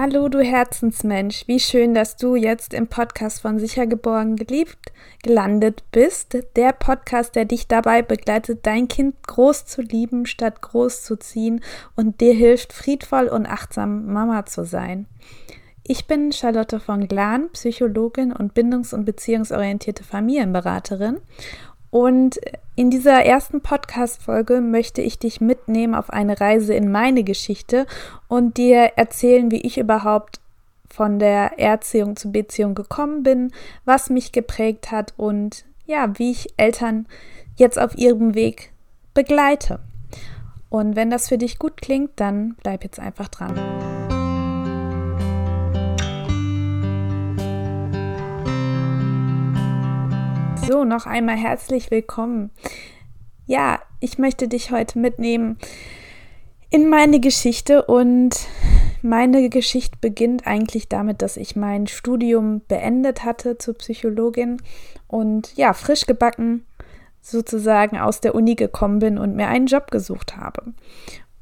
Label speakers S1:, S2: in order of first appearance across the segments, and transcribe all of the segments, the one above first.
S1: Hallo, du Herzensmensch. Wie schön, dass du jetzt im Podcast von Sicher Geborgen geliebt gelandet bist. Der Podcast, der dich dabei begleitet, dein Kind groß zu lieben, statt groß zu ziehen und dir hilft, friedvoll und achtsam Mama zu sein. Ich bin Charlotte von Glan, Psychologin und bindungs- und beziehungsorientierte Familienberaterin und in dieser ersten Podcast-Folge möchte ich dich mitnehmen auf eine Reise in meine Geschichte und dir erzählen, wie ich überhaupt von der Erziehung zur Beziehung gekommen bin, was mich geprägt hat und ja, wie ich Eltern jetzt auf ihrem Weg begleite. Und wenn das für dich gut klingt, dann bleib jetzt einfach dran. So, noch einmal herzlich willkommen. Ja, ich möchte dich heute mitnehmen in meine Geschichte und meine Geschichte beginnt eigentlich damit, dass ich mein Studium beendet hatte zur Psychologin und ja, frisch gebacken sozusagen aus der Uni gekommen bin und mir einen Job gesucht habe.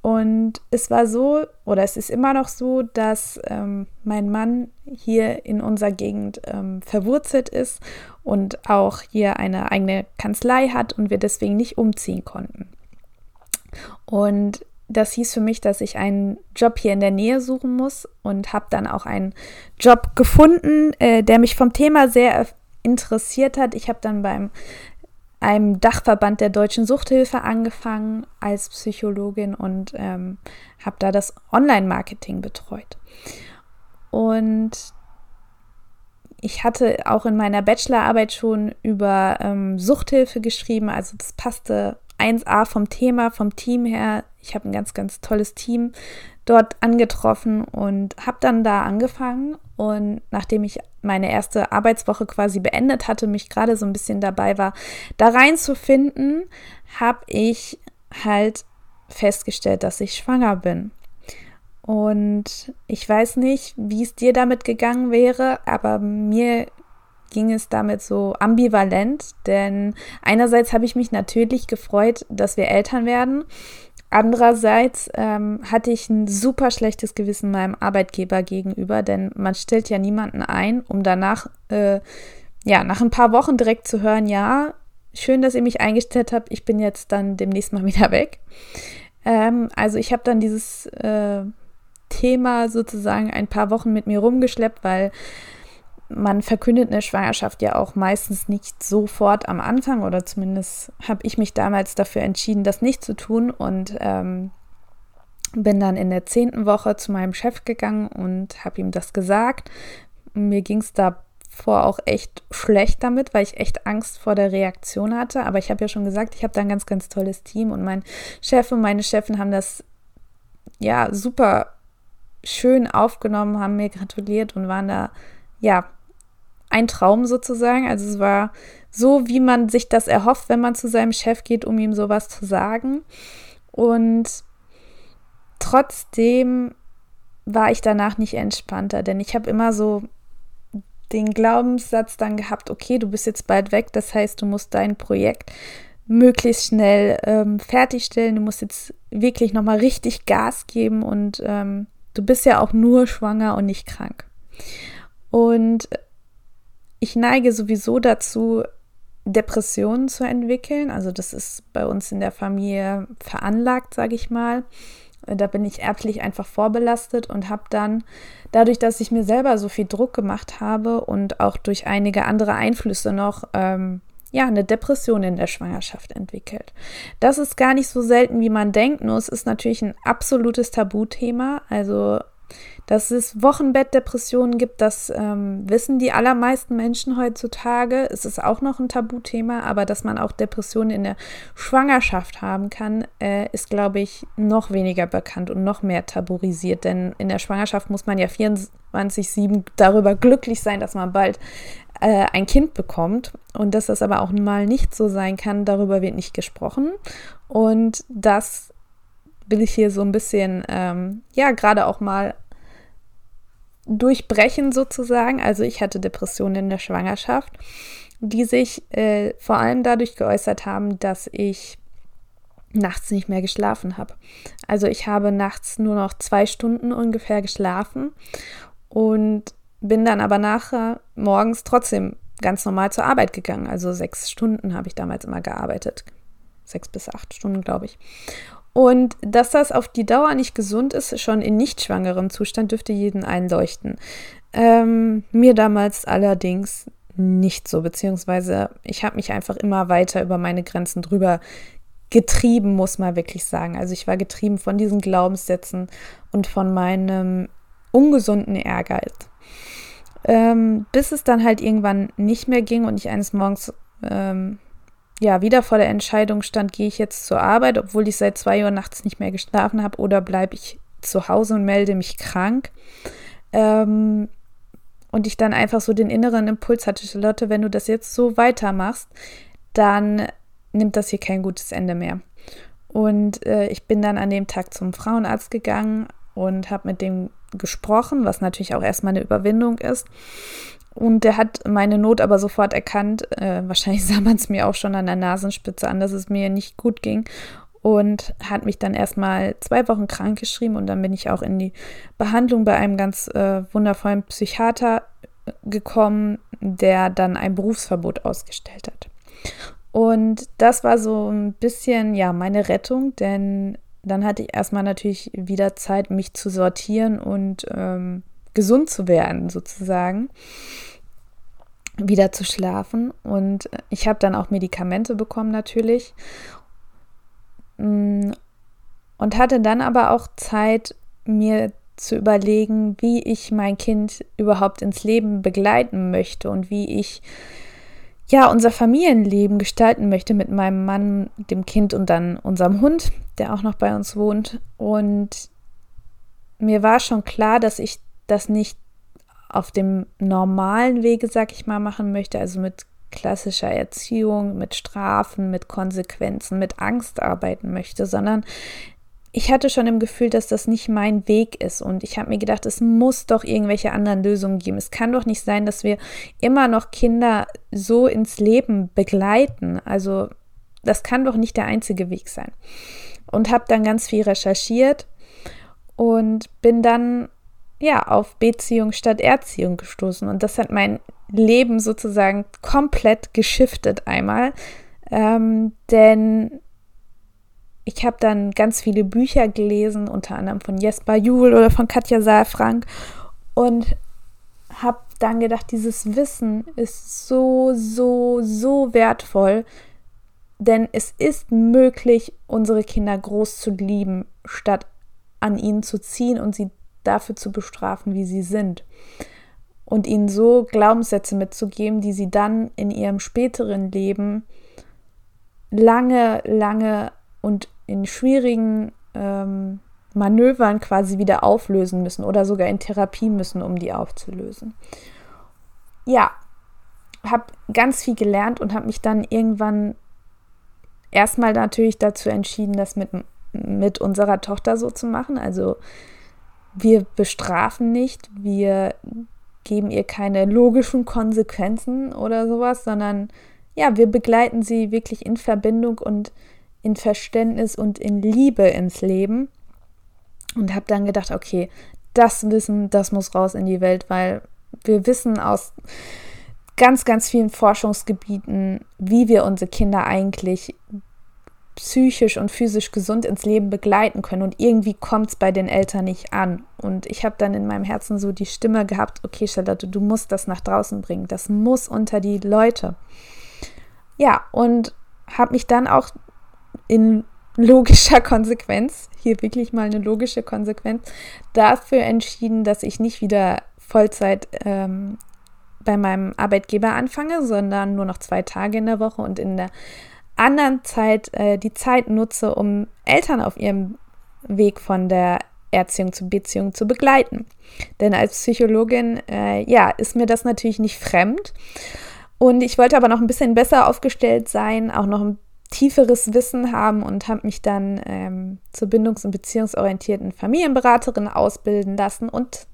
S1: Und es war so, oder es ist immer noch so, dass ähm, mein Mann hier in unserer Gegend ähm, verwurzelt ist und auch hier eine eigene Kanzlei hat und wir deswegen nicht umziehen konnten. Und das hieß für mich, dass ich einen Job hier in der Nähe suchen muss und habe dann auch einen Job gefunden, äh, der mich vom Thema sehr interessiert hat. Ich habe dann beim einem Dachverband der deutschen Suchthilfe angefangen als Psychologin und ähm, habe da das Online-Marketing betreut. Und ich hatte auch in meiner Bachelorarbeit schon über ähm, Suchthilfe geschrieben, also das passte 1a vom Thema, vom Team her. Ich habe ein ganz, ganz tolles Team dort angetroffen und habe dann da angefangen. Und nachdem ich meine erste Arbeitswoche quasi beendet hatte, mich gerade so ein bisschen dabei war, da reinzufinden, habe ich halt festgestellt, dass ich schwanger bin. Und ich weiß nicht, wie es dir damit gegangen wäre, aber mir ging es damit so ambivalent, denn einerseits habe ich mich natürlich gefreut, dass wir Eltern werden Andererseits ähm, hatte ich ein super schlechtes Gewissen meinem Arbeitgeber gegenüber, denn man stellt ja niemanden ein, um danach, äh, ja, nach ein paar Wochen direkt zu hören, ja, schön, dass ihr mich eingestellt habt, ich bin jetzt dann demnächst mal wieder weg. Ähm, also ich habe dann dieses äh, Thema sozusagen ein paar Wochen mit mir rumgeschleppt, weil man verkündet eine Schwangerschaft ja auch meistens nicht sofort am Anfang oder zumindest habe ich mich damals dafür entschieden, das nicht zu tun und ähm, bin dann in der zehnten Woche zu meinem Chef gegangen und habe ihm das gesagt. Mir ging es davor auch echt schlecht damit, weil ich echt Angst vor der Reaktion hatte. Aber ich habe ja schon gesagt, ich habe da ein ganz, ganz tolles Team und mein Chef und meine Chefin haben das ja super schön aufgenommen, haben mir gratuliert und waren da ja ein Traum sozusagen. Also es war so, wie man sich das erhofft, wenn man zu seinem Chef geht, um ihm sowas zu sagen. Und trotzdem war ich danach nicht entspannter, denn ich habe immer so den Glaubenssatz dann gehabt, okay, du bist jetzt bald weg, das heißt, du musst dein Projekt möglichst schnell ähm, fertigstellen, du musst jetzt wirklich nochmal richtig Gas geben und ähm, du bist ja auch nur schwanger und nicht krank. Und ich neige sowieso dazu, Depressionen zu entwickeln. Also das ist bei uns in der Familie veranlagt, sage ich mal. Da bin ich erblich einfach vorbelastet und habe dann, dadurch, dass ich mir selber so viel Druck gemacht habe und auch durch einige andere Einflüsse noch, ähm, ja, eine Depression in der Schwangerschaft entwickelt. Das ist gar nicht so selten, wie man denkt, nur es ist natürlich ein absolutes Tabuthema. Also dass es Wochenbettdepressionen gibt, das ähm, wissen die allermeisten Menschen heutzutage. Es ist auch noch ein Tabuthema, aber dass man auch Depressionen in der Schwangerschaft haben kann, äh, ist, glaube ich, noch weniger bekannt und noch mehr tabuisiert. Denn in der Schwangerschaft muss man ja 24-7 darüber glücklich sein, dass man bald äh, ein Kind bekommt. Und dass das aber auch mal nicht so sein kann, darüber wird nicht gesprochen. Und das will ich hier so ein bisschen, ähm, ja, gerade auch mal durchbrechen sozusagen. Also ich hatte Depressionen in der Schwangerschaft, die sich äh, vor allem dadurch geäußert haben, dass ich nachts nicht mehr geschlafen habe. Also ich habe nachts nur noch zwei Stunden ungefähr geschlafen und bin dann aber nachher morgens trotzdem ganz normal zur Arbeit gegangen. Also sechs Stunden habe ich damals immer gearbeitet. Sechs bis acht Stunden, glaube ich. Und dass das auf die Dauer nicht gesund ist, schon in nicht schwangerem Zustand, dürfte jeden einleuchten. Ähm, mir damals allerdings nicht so, beziehungsweise ich habe mich einfach immer weiter über meine Grenzen drüber getrieben, muss man wirklich sagen. Also ich war getrieben von diesen Glaubenssätzen und von meinem ungesunden Ehrgeiz. Ähm, bis es dann halt irgendwann nicht mehr ging und ich eines Morgens ähm, ja wieder vor der Entscheidung stand, gehe ich jetzt zur Arbeit, obwohl ich seit zwei Uhr nachts nicht mehr geschlafen habe, oder bleibe ich zu Hause und melde mich krank. Ähm, und ich dann einfach so den inneren Impuls hatte, Charlotte, wenn du das jetzt so weitermachst, dann nimmt das hier kein gutes Ende mehr. Und äh, ich bin dann an dem Tag zum Frauenarzt gegangen und habe mit dem gesprochen, was natürlich auch erstmal eine Überwindung ist. Und der hat meine Not aber sofort erkannt. Äh, wahrscheinlich sah man es mir auch schon an der Nasenspitze an, dass es mir nicht gut ging. Und hat mich dann erstmal zwei Wochen krank geschrieben und dann bin ich auch in die Behandlung bei einem ganz äh, wundervollen Psychiater äh, gekommen, der dann ein Berufsverbot ausgestellt hat. Und das war so ein bisschen, ja, meine Rettung, denn dann hatte ich erstmal natürlich wieder Zeit, mich zu sortieren und ähm, gesund zu werden, sozusagen. Wieder zu schlafen. Und ich habe dann auch Medikamente bekommen, natürlich. Mm, und hatte dann aber auch Zeit, mir zu überlegen, wie ich mein Kind überhaupt ins Leben begleiten möchte und wie ich ja, unser Familienleben gestalten möchte mit meinem Mann, dem Kind und dann unserem Hund, der auch noch bei uns wohnt. Und mir war schon klar, dass ich das nicht auf dem normalen Wege, sag ich mal, machen möchte, also mit klassischer Erziehung, mit Strafen, mit Konsequenzen, mit Angst arbeiten möchte, sondern ich hatte schon im Gefühl, dass das nicht mein Weg ist. Und ich habe mir gedacht, es muss doch irgendwelche anderen Lösungen geben. Es kann doch nicht sein, dass wir immer noch Kinder so ins Leben begleiten. Also das kann doch nicht der einzige Weg sein. Und habe dann ganz viel recherchiert und bin dann ja auf Beziehung statt Erziehung gestoßen. Und das hat mein Leben sozusagen komplett geschiftet einmal. Ähm, denn ich habe dann ganz viele Bücher gelesen, unter anderem von Jesper Juhl oder von Katja Saalfrank und habe dann gedacht, dieses Wissen ist so, so, so wertvoll, denn es ist möglich, unsere Kinder groß zu lieben, statt an ihnen zu ziehen und sie dafür zu bestrafen, wie sie sind. Und ihnen so Glaubenssätze mitzugeben, die sie dann in ihrem späteren Leben lange, lange und in schwierigen ähm, Manövern quasi wieder auflösen müssen oder sogar in Therapie müssen, um die aufzulösen. Ja, habe ganz viel gelernt und habe mich dann irgendwann erstmal natürlich dazu entschieden, das mit, mit unserer Tochter so zu machen. Also wir bestrafen nicht, wir geben ihr keine logischen Konsequenzen oder sowas, sondern ja, wir begleiten sie wirklich in Verbindung und in Verständnis und in Liebe ins Leben. Und habe dann gedacht, okay, das Wissen, das muss raus in die Welt, weil wir wissen aus ganz, ganz vielen Forschungsgebieten, wie wir unsere Kinder eigentlich psychisch und physisch gesund ins Leben begleiten können. Und irgendwie kommt es bei den Eltern nicht an. Und ich habe dann in meinem Herzen so die Stimme gehabt, okay, Charlotte, du musst das nach draußen bringen. Das muss unter die Leute. Ja, und habe mich dann auch in logischer Konsequenz, hier wirklich mal eine logische Konsequenz, dafür entschieden, dass ich nicht wieder Vollzeit ähm, bei meinem Arbeitgeber anfange, sondern nur noch zwei Tage in der Woche und in der anderen Zeit äh, die Zeit nutze, um Eltern auf ihrem Weg von der Erziehung zu Beziehung zu begleiten. Denn als Psychologin, äh, ja, ist mir das natürlich nicht fremd. Und ich wollte aber noch ein bisschen besser aufgestellt sein, auch noch ein tieferes Wissen haben und habe mich dann ähm, zur bindungs- und beziehungsorientierten Familienberaterin ausbilden lassen und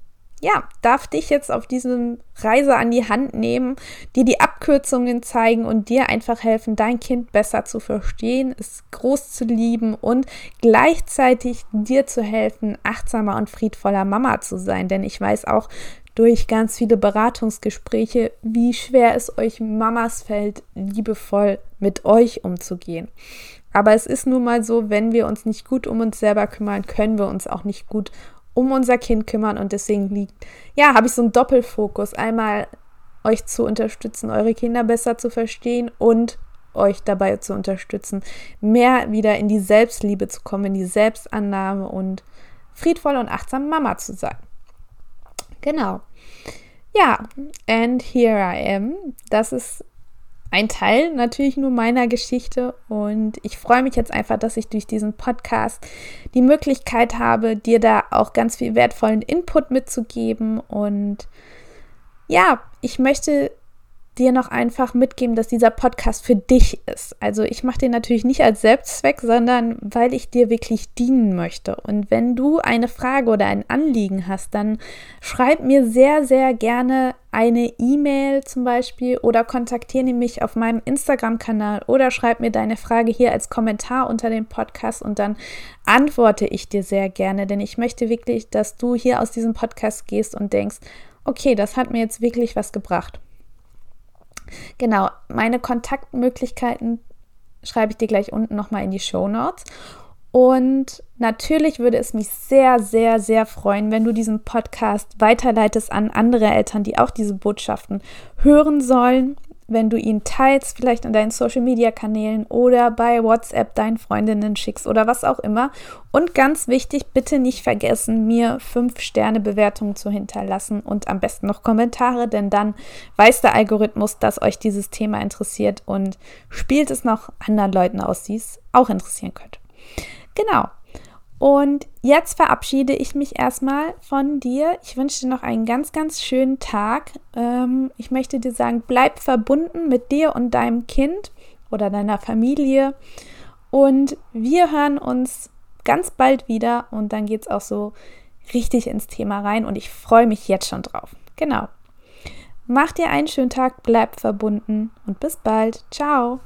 S1: ja, darf dich jetzt auf diesem Reise an die Hand nehmen, dir die Abkürzungen zeigen und dir einfach helfen, dein Kind besser zu verstehen, es groß zu lieben und gleichzeitig dir zu helfen, achtsamer und friedvoller Mama zu sein. Denn ich weiß auch durch ganz viele Beratungsgespräche, wie schwer es euch Mamas fällt, liebevoll mit euch umzugehen. Aber es ist nun mal so, wenn wir uns nicht gut um uns selber kümmern, können wir uns auch nicht gut um unser Kind kümmern und deswegen liegt, ja, habe ich so einen Doppelfokus. Einmal euch zu unterstützen, eure Kinder besser zu verstehen und euch dabei zu unterstützen, mehr wieder in die Selbstliebe zu kommen, in die Selbstannahme und friedvoll und achtsam Mama zu sein. Genau. Ja, and here I am. Das ist ein Teil natürlich nur meiner Geschichte und ich freue mich jetzt einfach, dass ich durch diesen Podcast die Möglichkeit habe, dir da auch ganz viel wertvollen Input mitzugeben und ja, ich möchte dir noch einfach mitgeben, dass dieser Podcast für dich ist. Also ich mache den natürlich nicht als Selbstzweck, sondern weil ich dir wirklich dienen möchte. Und wenn du eine Frage oder ein Anliegen hast, dann schreib mir sehr, sehr gerne eine E-Mail zum Beispiel oder kontaktiere mich auf meinem Instagram-Kanal oder schreib mir deine Frage hier als Kommentar unter dem Podcast und dann antworte ich dir sehr gerne, denn ich möchte wirklich, dass du hier aus diesem Podcast gehst und denkst, okay, das hat mir jetzt wirklich was gebracht. Genau, meine Kontaktmöglichkeiten schreibe ich dir gleich unten nochmal in die Show Notes. Und natürlich würde es mich sehr, sehr, sehr freuen, wenn du diesen Podcast weiterleitest an andere Eltern, die auch diese Botschaften hören sollen wenn du ihn teilst, vielleicht in deinen Social-Media-Kanälen oder bei WhatsApp deinen Freundinnen schickst oder was auch immer. Und ganz wichtig, bitte nicht vergessen, mir 5-Sterne-Bewertungen zu hinterlassen und am besten noch Kommentare, denn dann weiß der Algorithmus, dass euch dieses Thema interessiert und spielt es noch anderen Leuten aus, die es auch interessieren könnte. Genau. Und jetzt verabschiede ich mich erstmal von dir. Ich wünsche dir noch einen ganz, ganz schönen Tag. Ähm, ich möchte dir sagen, bleib verbunden mit dir und deinem Kind oder deiner Familie. Und wir hören uns ganz bald wieder und dann geht es auch so richtig ins Thema rein und ich freue mich jetzt schon drauf. Genau. Mach dir einen schönen Tag, bleib verbunden und bis bald. Ciao.